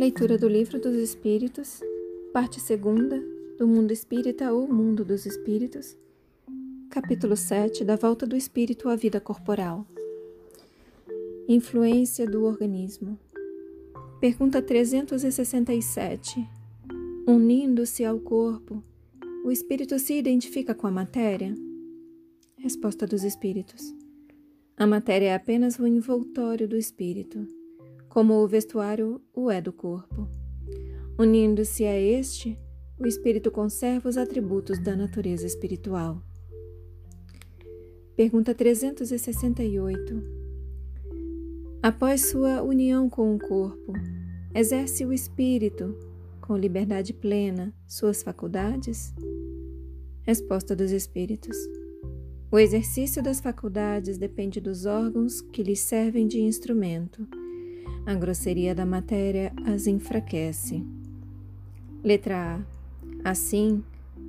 Leitura do Livro dos Espíritos, parte segunda, do Mundo Espírita ou Mundo dos Espíritos, capítulo 7, da volta do espírito à vida corporal. Influência do organismo. Pergunta 367. Unindo-se ao corpo, o espírito se identifica com a matéria? Resposta dos espíritos. A matéria é apenas o envoltório do espírito como o vestuário o é do corpo. Unindo-se a este, o espírito conserva os atributos da natureza espiritual. Pergunta 368. Após sua união com o corpo, exerce o espírito, com liberdade plena, suas faculdades? Resposta dos espíritos. O exercício das faculdades depende dos órgãos que lhes servem de instrumento a grosseria da matéria as enfraquece. Letra A. Assim,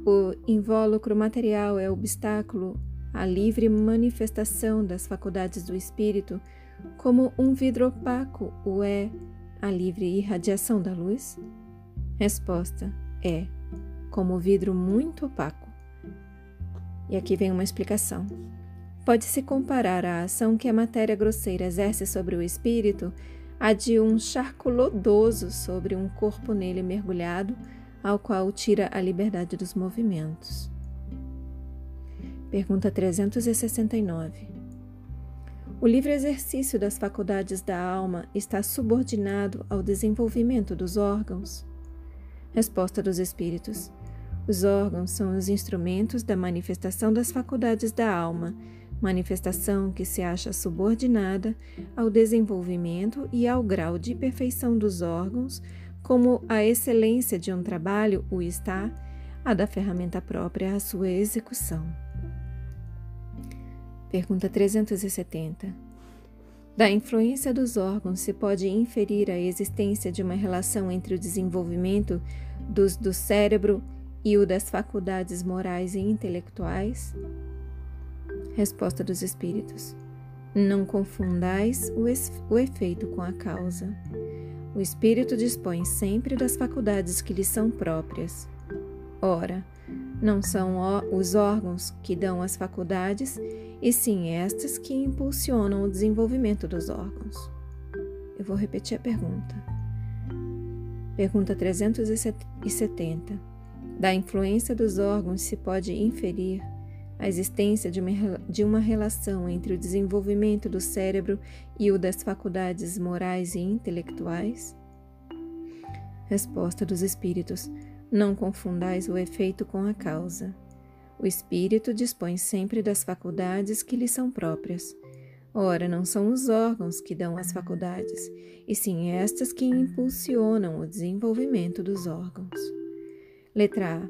o invólucro material é obstáculo à livre manifestação das faculdades do espírito, como um vidro opaco o é a livre irradiação da luz? Resposta: é, como vidro muito opaco. E aqui vem uma explicação. Pode-se comparar a ação que a matéria grosseira exerce sobre o espírito a de um charco lodoso sobre um corpo nele mergulhado, ao qual tira a liberdade dos movimentos. Pergunta 369. O livre exercício das faculdades da alma está subordinado ao desenvolvimento dos órgãos? Resposta dos Espíritos. Os órgãos são os instrumentos da manifestação das faculdades da alma manifestação que se acha subordinada ao desenvolvimento e ao grau de perfeição dos órgãos, como a excelência de um trabalho o está, a da ferramenta própria à sua execução. Pergunta 370. Da influência dos órgãos se pode inferir a existência de uma relação entre o desenvolvimento dos do cérebro e o das faculdades morais e intelectuais? Resposta dos Espíritos: Não confundais o, o efeito com a causa. O espírito dispõe sempre das faculdades que lhe são próprias. Ora, não são os órgãos que dão as faculdades, e sim estas que impulsionam o desenvolvimento dos órgãos. Eu vou repetir a pergunta. Pergunta 370. Da influência dos órgãos se pode inferir a existência de uma, relação entre o desenvolvimento do cérebro e o das faculdades morais e intelectuais? Resposta dos Espíritos: Não confundais o efeito com a causa. O espírito dispõe sempre das faculdades que lhe são próprias. Ora, não são os órgãos que dão as faculdades, e sim estas que impulsionam o desenvolvimento dos órgãos. Letra A.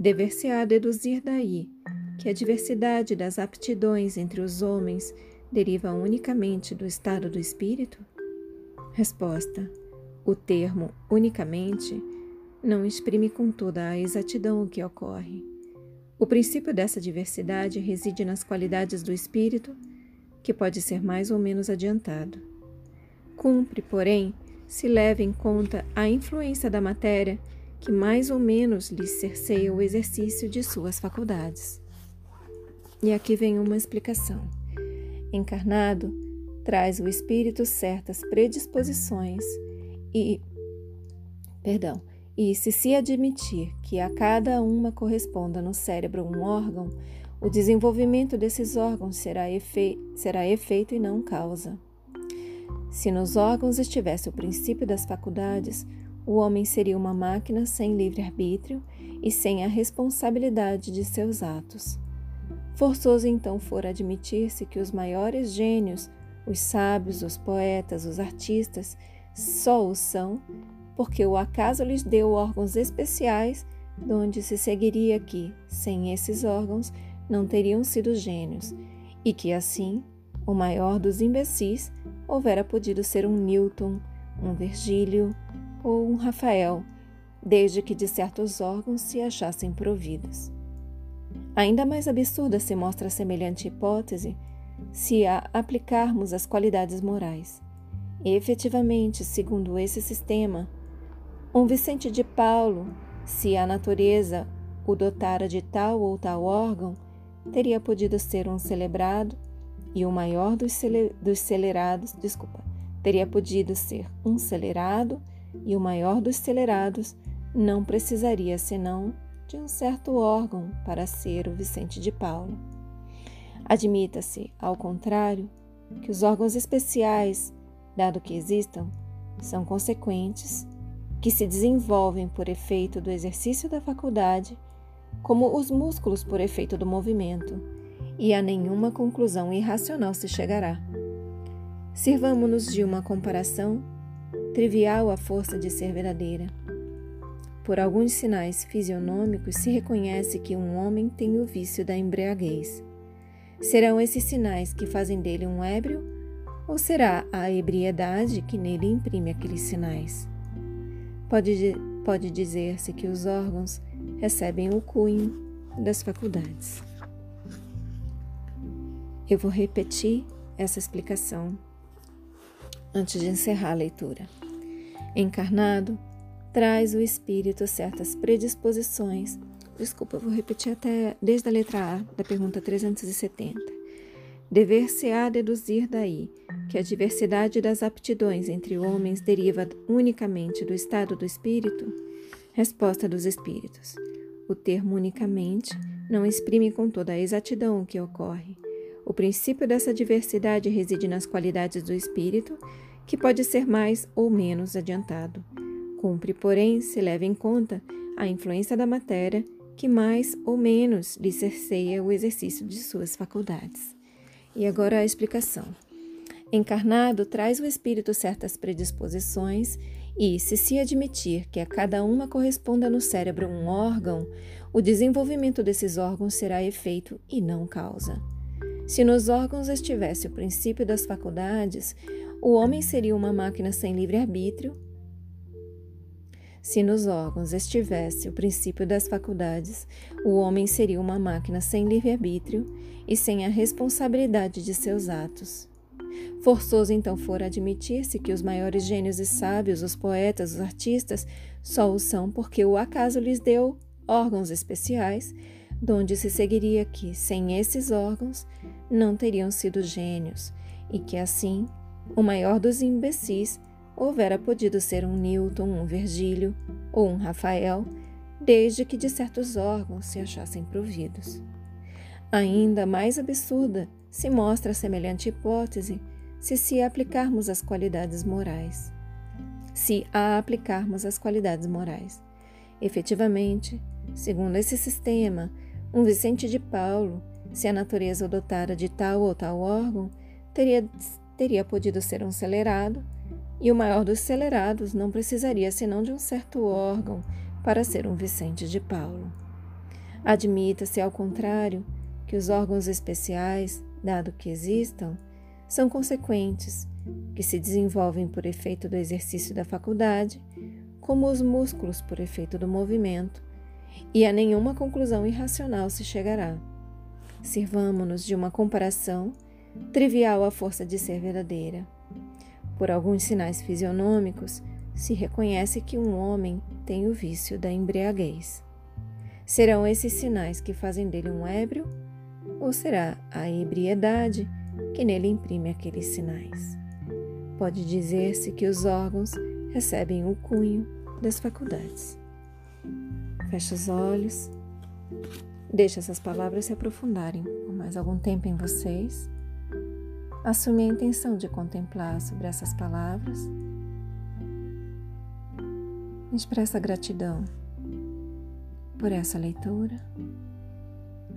Dever-se-á deduzir daí que a diversidade das aptidões entre os homens deriva unicamente do estado do espírito? Resposta: O termo unicamente não exprime com toda a exatidão o que ocorre. O princípio dessa diversidade reside nas qualidades do espírito, que pode ser mais ou menos adiantado. Cumpre, porém, se leve em conta a influência da matéria que mais ou menos lhe cerceia o exercício de suas faculdades. E aqui vem uma explicação. Encarnado traz o espírito certas predisposições e perdão, e se se admitir que a cada uma corresponda no cérebro um órgão, o desenvolvimento desses órgãos será, efe será efeito e não causa. Se nos órgãos estivesse o princípio das faculdades, o homem seria uma máquina sem livre-arbítrio e sem a responsabilidade de seus atos. Forçoso então for admitir-se que os maiores gênios, os sábios, os poetas, os artistas, só o são, porque o acaso lhes deu órgãos especiais, donde se seguiria que, sem esses órgãos, não teriam sido gênios, e que assim, o maior dos imbecis houvera podido ser um Newton, um Virgílio ou um Rafael, desde que de certos órgãos se achassem providos. Ainda mais absurda se mostra semelhante hipótese se a aplicarmos as qualidades morais. E, efetivamente, segundo esse sistema, Um Vicente de Paulo, se a natureza o dotara de tal ou tal órgão, teria podido ser um celebrado e o maior dos, cele, dos celerados, desculpa, teria podido ser um celerado e o maior dos celerados não precisaria senão de um certo órgão para ser o Vicente de Paulo. Admita-se, ao contrário, que os órgãos especiais, dado que existam, são consequentes, que se desenvolvem por efeito do exercício da faculdade, como os músculos por efeito do movimento, e a nenhuma conclusão irracional se chegará. Sirvamo-nos de uma comparação trivial à força de ser verdadeira. Por alguns sinais fisionômicos se reconhece que um homem tem o vício da embriaguez. Serão esses sinais que fazem dele um ébrio? Ou será a ebriedade que nele imprime aqueles sinais? Pode, pode dizer-se que os órgãos recebem o cunho das faculdades. Eu vou repetir essa explicação antes de encerrar a leitura. Encarnado, traz o espírito certas predisposições. Desculpa, vou repetir até desde a letra A da pergunta 370. Dever-se-á deduzir daí que a diversidade das aptidões entre homens deriva unicamente do estado do espírito? Resposta dos espíritos. O termo unicamente não exprime com toda a exatidão o que ocorre. O princípio dessa diversidade reside nas qualidades do espírito, que pode ser mais ou menos adiantado. Cumpre, porém, se leva em conta a influência da matéria que mais ou menos lhe cerceia o exercício de suas faculdades. E agora a explicação. Encarnado traz o espírito certas predisposições e, se se admitir que a cada uma corresponda no cérebro um órgão, o desenvolvimento desses órgãos será efeito e não causa. Se nos órgãos estivesse o princípio das faculdades, o homem seria uma máquina sem livre-arbítrio se nos órgãos estivesse o princípio das faculdades, o homem seria uma máquina sem livre-arbítrio e sem a responsabilidade de seus atos. Forçoso então for admitir-se que os maiores gênios e sábios, os poetas, os artistas, só o são porque o acaso lhes deu órgãos especiais, donde se seguiria que, sem esses órgãos, não teriam sido gênios, e que assim, o maior dos imbecis houvera podido ser um Newton, um Virgílio ou um Rafael, desde que de certos órgãos se achassem providos. Ainda mais absurda se mostra semelhante hipótese se se aplicarmos as qualidades morais. Se a aplicarmos as qualidades morais. Efetivamente, segundo esse sistema, um Vicente de Paulo, se a natureza o dotara de tal ou tal órgão, teria, teria podido ser um celerado e o maior dos celerados não precisaria senão de um certo órgão para ser um Vicente de Paulo. Admita-se, ao contrário, que os órgãos especiais, dado que existam, são consequentes, que se desenvolvem por efeito do exercício da faculdade, como os músculos por efeito do movimento, e a nenhuma conclusão irracional se chegará. Sirvamo-nos de uma comparação trivial à força de ser verdadeira. Por alguns sinais fisionômicos, se reconhece que um homem tem o vício da embriaguez. Serão esses sinais que fazem dele um ébrio? Ou será a ebriedade que nele imprime aqueles sinais? Pode dizer-se que os órgãos recebem o cunho das faculdades. Feche os olhos, deixe essas palavras se aprofundarem por mais algum tempo em vocês Assume a intenção de contemplar sobre essas palavras. Expressa gratidão por essa leitura.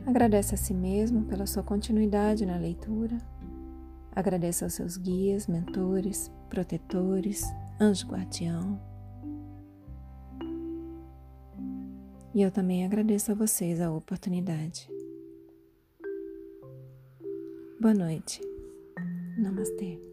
Agradece a si mesmo pela sua continuidade na leitura. Agradeça aos seus guias, mentores, protetores, anjo guardião. E eu também agradeço a vocês a oportunidade. Boa noite. Namaste.